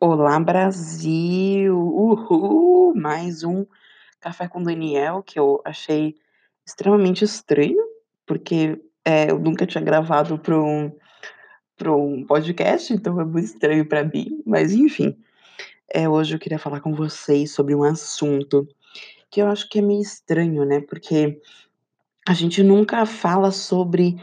Olá, Brasil! Uhul! Mais um café com Daniel, que eu achei extremamente estranho, porque, eh, eu nunca tinha gravado para um para um podcast, então é muito estranho pra mim, mas enfim. Eh, hoje eu queria falar com vocês sobre um assunto que eu acho que é meio estranho, né, porque a gente nunca fala sobre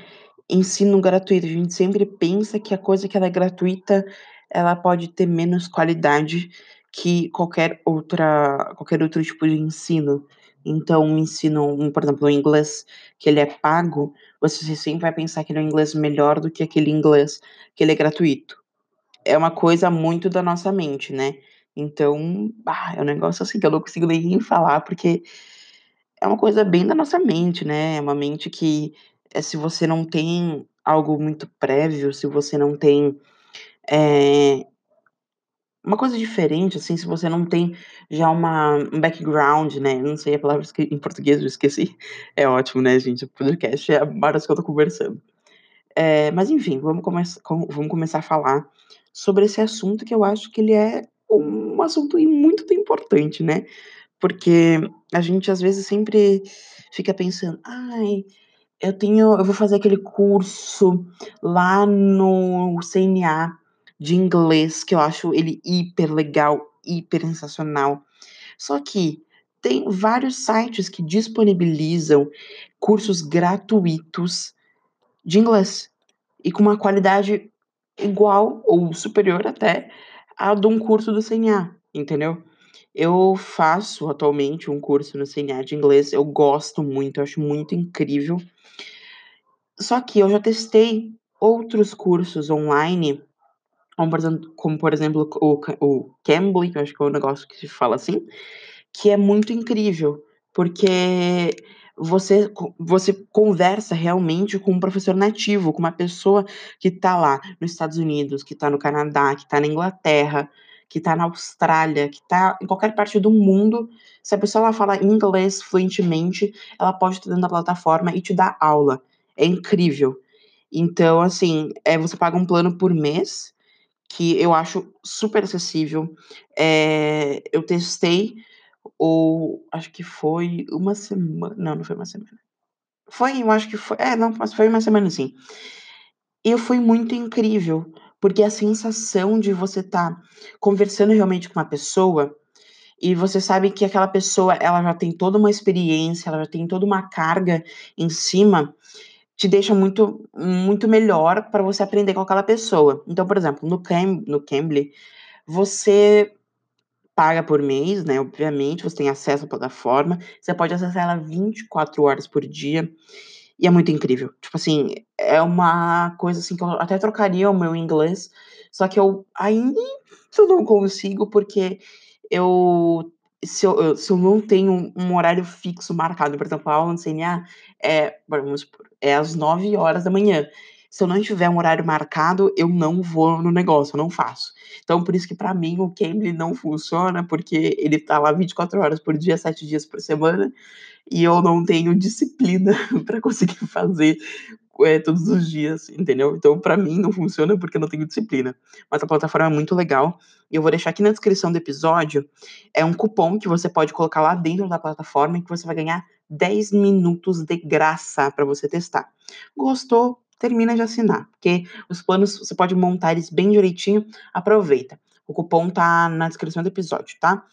ensino gratuito, a gente sempre pensa que a coisa que ela é gratuita, ela pode ter menos qualidade que qualquer outra qualquer outro tipo de ensino. Então um ensino, por exemplo, o inglês, que ele é pago, você sempre vai pensar que ele é um inglês melhor do que aquele inglês que ele é gratuito. É uma coisa muito da nossa mente, né. Então, ah, é um negócio, assim, que eu não consigo nem falar, porque é uma coisa bem da nossa mente, né, é uma mente que, eh, se você não tem algo muito prévio, se você não tem, eh uma coisa diferente, assim, se você não tem já uma um background, né, não sei a palavra em português, eu esqueci. É ótimo, né, gente, o podcast é horas que eu tô conversando. Eh, mas enfim, vamos começ com vamos começar a falar sobre esse assunto que eu acho que ele é um assunto muito importante, né, porque a gente às vezes sempre fica pensando: "Ai, eu tenho eu vou fazer aquele curso lá no CNA de inglês, que eu acho ele hiper legal, hiper sensacional". Só que tem vários sites que disponibilizam cursos gratuitos de inglês, e com uma qualidade igual ou superior até à de um curso do CNA, entendeu. Eu faço atualmente um curso no CNA de inglês, eu gosto muito, eu acho muito incrível. Só que eu já testei outros cursos online, como por exemplo como por exemplo o o Cambly, que acho que é o negócio que se fala assim, que é muito incrível, porque você você conversa realmente com um professor nativo, com uma pessoa que tá lá nos Estados Unidos, que tá no Canadá, que tá na Inglaterra, que tá na Austrália, que tá em qualquer parte do mundo, se a pessoa ela fala inglês fluentemente, ela pode estar dentro da plataforma e te dar aula, é incrível. Então assim, eh, você paga um plano por mês, que eu acho super acessível, eh, eu testei o acho que foi 1 semana não, não foi 1 semana. Foi, eu acho que foi é, não, mas foi 1 semana sim. E foi muito incrível, porque a sensação de você estar conversando realmente com uma pessoa, e você sabe que aquela pessoa ela já tem toda uma experiência, ela já tem toda uma carga em cima, te deixa muito muito melhor pra você aprender com aquela pessoa. Então, por exemplo, no Cam no Cambly, você paga por mês, né, obviamente, você tem acesso à plataforma, você pode acessar ela 24 horas por dia, e é muito incrível. Tipo assim, é uma coisa, assim, que eu até trocaria o meu inglês, só que eu ainda não consigo, porque eu se eu se eu não tenho um horário fixo marcado, por exemplo, a aula no CNA é, vamos supor, é às 9h, se eu não tiver um horário marcado, eu não vou no negócio, eu não faço. Então por isso que pra mim o Cambly não funciona, porque ele tá lá 24 horas por dia, 7 dias por semana, e eu não tenho disciplina pra conseguir fazer, eh, todos os dias, entendeu. Então pra mim não funciona, porque eu não tenho disciplina. Mas a plataforma é muito legal, e eu vou deixar aqui na descrição do episódio, é um cupom que você pode colocar lá dentro da plataforma, e que você vai ganhar 10 minutos de graça pra você testar. Gostou, termina de assinar, porque os planos você pode montar eles bem direitinho, aproveita. O cupom tá na descrição do episódio, tá.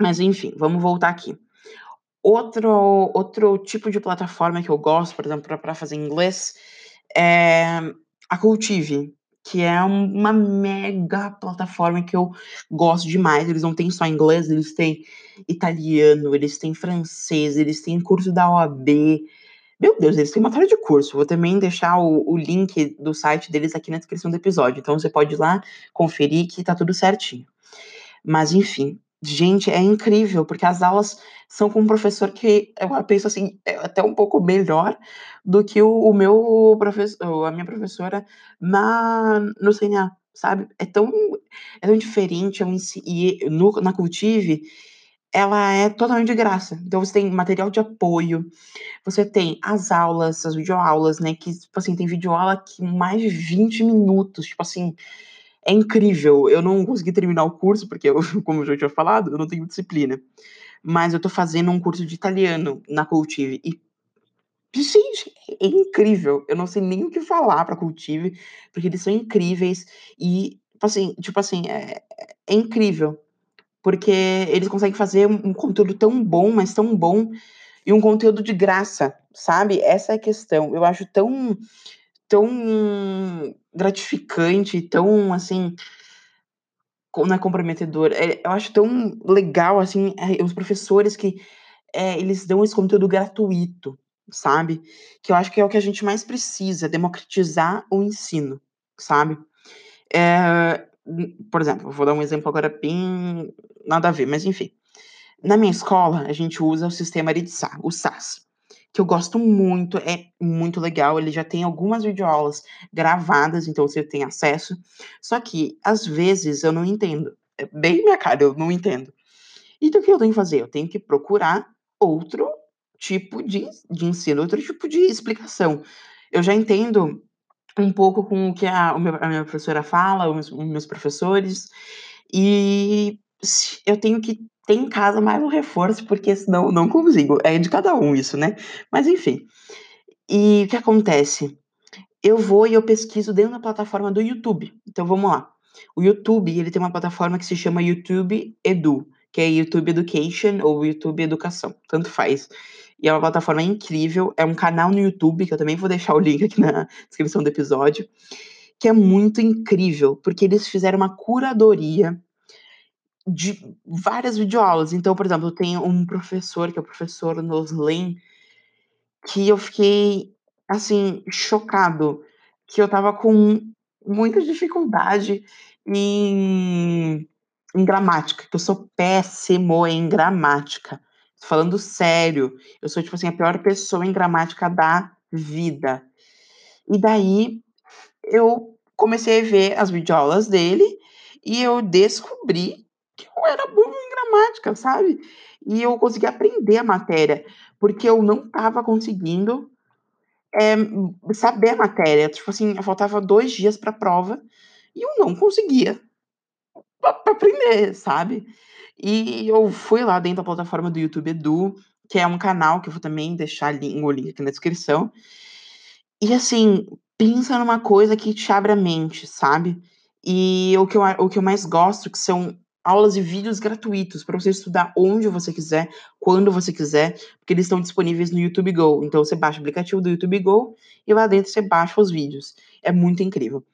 Mas enfim, vamos voltar aqui. Outro outro tipo de plataforma que eu gosto, por exemplo, pra fazer inglês, é a Cultive, que é uma mega plataforma que eu gosto demais, eles não têm só inglês, eles têm italiano, eles têm francês, eles têm curso da OAB. Meu Deus, eles têm uma série de curso, vou também deixar o o link do site deles aqui na descrição do episódio, então você pode ir lá, conferir que tá tudo certinho. Mas enfim, gente, é incrível, porque as aulas são com um professor que eu penso assim, é até um pouco melhor do que o o meu profes o a minha professora na no CNA, sabe. É tão é tão diferente, é um e no na Cultive, ela é totalmente de graça, então você tem material de apoio, você tem as aulas, as videoaulas, né, que tipo assim, tem videoaula que mais de 20 minutos, tipo assim, é incrível. Eu não consegui terminar o curso, porque eu, como eu já tinha falado, eu não tenho disciplina. Mas eu tô fazendo um curso de italiano na Cultive. E, gente, é incrível. Eu não sei nem o que falar pra Cultive, porque eles são incríveis. E, assim, tipo assim é, é incrível. Porque eles conseguem fazer um conteúdo tão bom, mas tão bom, e um conteúdo de graça, sabe? Essa é a questão. Eu acho tão tão gratificante, tão assim, não é comprometedor, é, eu acho tão legal assim, é, os professores que é, eles dão esse conteúdo gratuito, sabe? Que eu acho que é o que a gente mais precisa, democratizar o ensino, sabe? É, por exemplo, vou dar um exemplo agora bem nada a ver, mas enfim. Na minha escola, a gente usa o sistema Aritzá, o SAS que eu gosto muito, é muito legal. Ele já tem algumas videoaulas gravadas, então você tem acesso. Só que, às vezes, eu não entendo. É bem minha cara, eu não entendo. Então, o que eu tenho que fazer? Eu tenho que procurar outro tipo de, de ensino, outro tipo de explicação. Eu já entendo um pouco com o que a, a minha professora fala, os, os meus professores, e eu tenho que ter em casa mais um reforço, porque senão não consigo. É de cada um isso, né? Mas enfim. E o que acontece? Eu vou e eu pesquiso dentro da plataforma do YouTube. Então vamos lá. O YouTube, ele tem uma plataforma que se chama YouTube Edu, que é YouTube Education ou YouTube Educação, tanto faz. E é uma plataforma incrível, é um canal no YouTube, que eu também vou deixar o link aqui na descrição do episódio, que é muito incrível, porque eles fizeram uma curadoria de várias videoaulas. Então, por exemplo, tem um professor, que é o professor Noslen, que eu fiquei, assim, chocado, que eu tava com muita dificuldade em, em gramática, que eu sou péssimo em gramática. Falando sério, eu sou, tipo assim, a pior pessoa em gramática da vida. E daí, eu comecei a ver as videoaulas dele e eu descobri que eu era burro em gramática, sabe? E eu consegui aprender a matéria, porque eu não estava conseguindo é, saber a matéria. Tipo assim, faltava dois dias para a prova e eu não conseguia aprender, sabe? E eu fui lá dentro da plataforma do YouTube Edu, que é um canal que eu vou também deixar o link aqui na descrição. E assim, pensa numa coisa que te abre a mente, sabe? E o que eu, o que eu mais gosto, que são aulas e vídeos gratuitos para você estudar onde você quiser, quando você quiser, porque eles estão disponíveis no YouTube Go. Então você baixa o aplicativo do YouTube Go e lá dentro você baixa os vídeos. É muito incrível.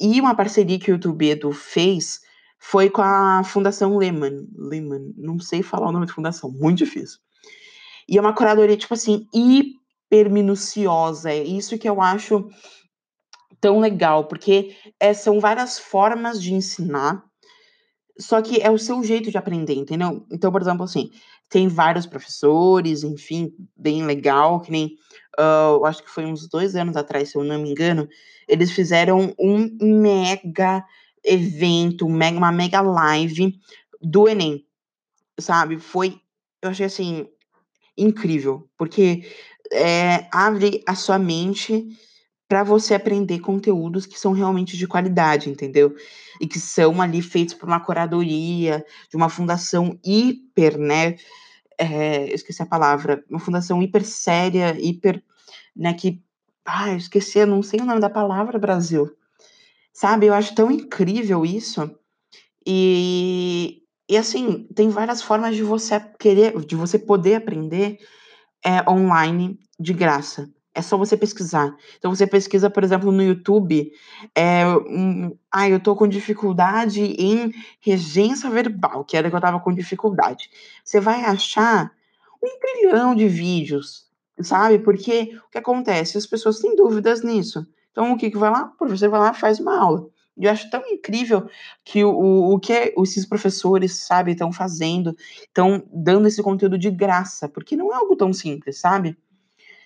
E uma parceria que o YouTube Edu fez foi com a Fundação Lehman. Lehman, não sei falar o nome da fundação, muito difícil. E é uma curadoria, tipo assim, hiper minuciosa. É isso que eu acho tão legal, porque é, são várias formas de ensinar só que é o seu jeito de aprender, entendeu? Então, por exemplo, assim, tem vários professores, enfim, bem legal, que nem, uh, acho que foi uns dois anos atrás, se eu não me engano, eles fizeram um mega evento, uma mega live do Enem, sabe? Foi, eu achei assim, incrível, porque é, abre a sua mente para você aprender conteúdos que são realmente de qualidade, entendeu? E que são ali feitos por uma curadoria, de uma fundação hiper, né? É, eu esqueci a palavra, uma fundação hiper séria, hiper, né? Que, ah, eu esqueci, eu não sei o nome da palavra, Brasil. Sabe, eu acho tão incrível isso. E, e assim, tem várias formas de você querer, de você poder aprender é, online de graça. É só você pesquisar. Então você pesquisa, por exemplo, no YouTube, é, um, ah, eu tô com dificuldade em regência verbal, que era que eu tava com dificuldade. Você vai achar um trilhão de vídeos, sabe? Porque o que acontece? As pessoas têm dúvidas nisso. Então o que que vai lá? O professor vai lá faz uma aula. Eu acho tão incrível que o, o que esses professores, sabe, estão fazendo, estão dando esse conteúdo de graça, porque não é algo tão simples, sabe?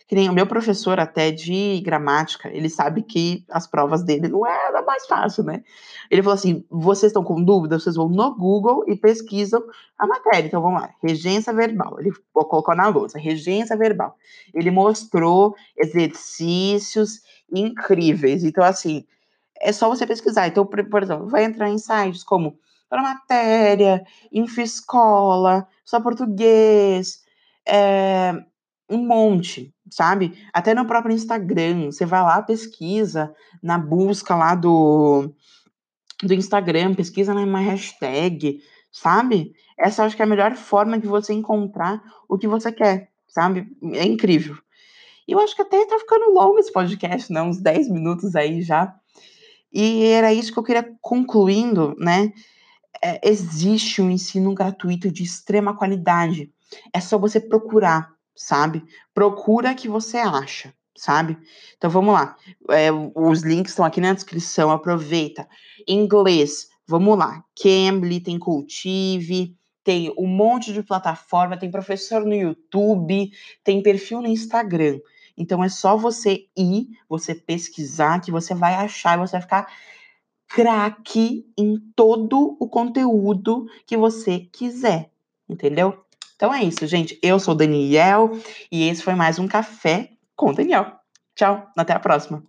Que nem o meu professor até de gramática, ele sabe que as provas dele não é da mais fácil, né? Ele falou assim: vocês estão com dúvida, vocês vão no Google e pesquisam a matéria. Então vamos lá, regência verbal. Ele colocou na lousa, regência verbal. Ele mostrou exercícios incríveis. Então, assim, é só você pesquisar. Então, por, exemplo, vai entrar em sites como para matéria, Infescola, só português, é, um monte, sabe? Até no próprio Instagram, você vai lá, pesquisa na busca lá do, do Instagram, pesquisa na hashtag, sabe? Essa acho que é a melhor forma de você encontrar o que você quer, sabe? É incrível. E eu acho que até tá ficando longo esse podcast, né? Uns 10 minutos aí já. E era isso que eu queria concluindo, né? É, existe um ensino gratuito de extrema qualidade. É só você procurar, sabe? Procura que você acha, sabe? Então vamos lá. É, os links estão aqui na descrição. Aproveita. Inglês, vamos lá. Cambly, tem Cultive, tem um monte de plataforma, tem professor no YouTube, tem perfil no Instagram. Então é só você ir, você pesquisar, que você vai achar e você vai ficar craque em todo o conteúdo que você quiser, entendeu? Então é isso, gente. Eu sou Daniel e esse foi mais um café com Daniel. Tchau, até a próxima.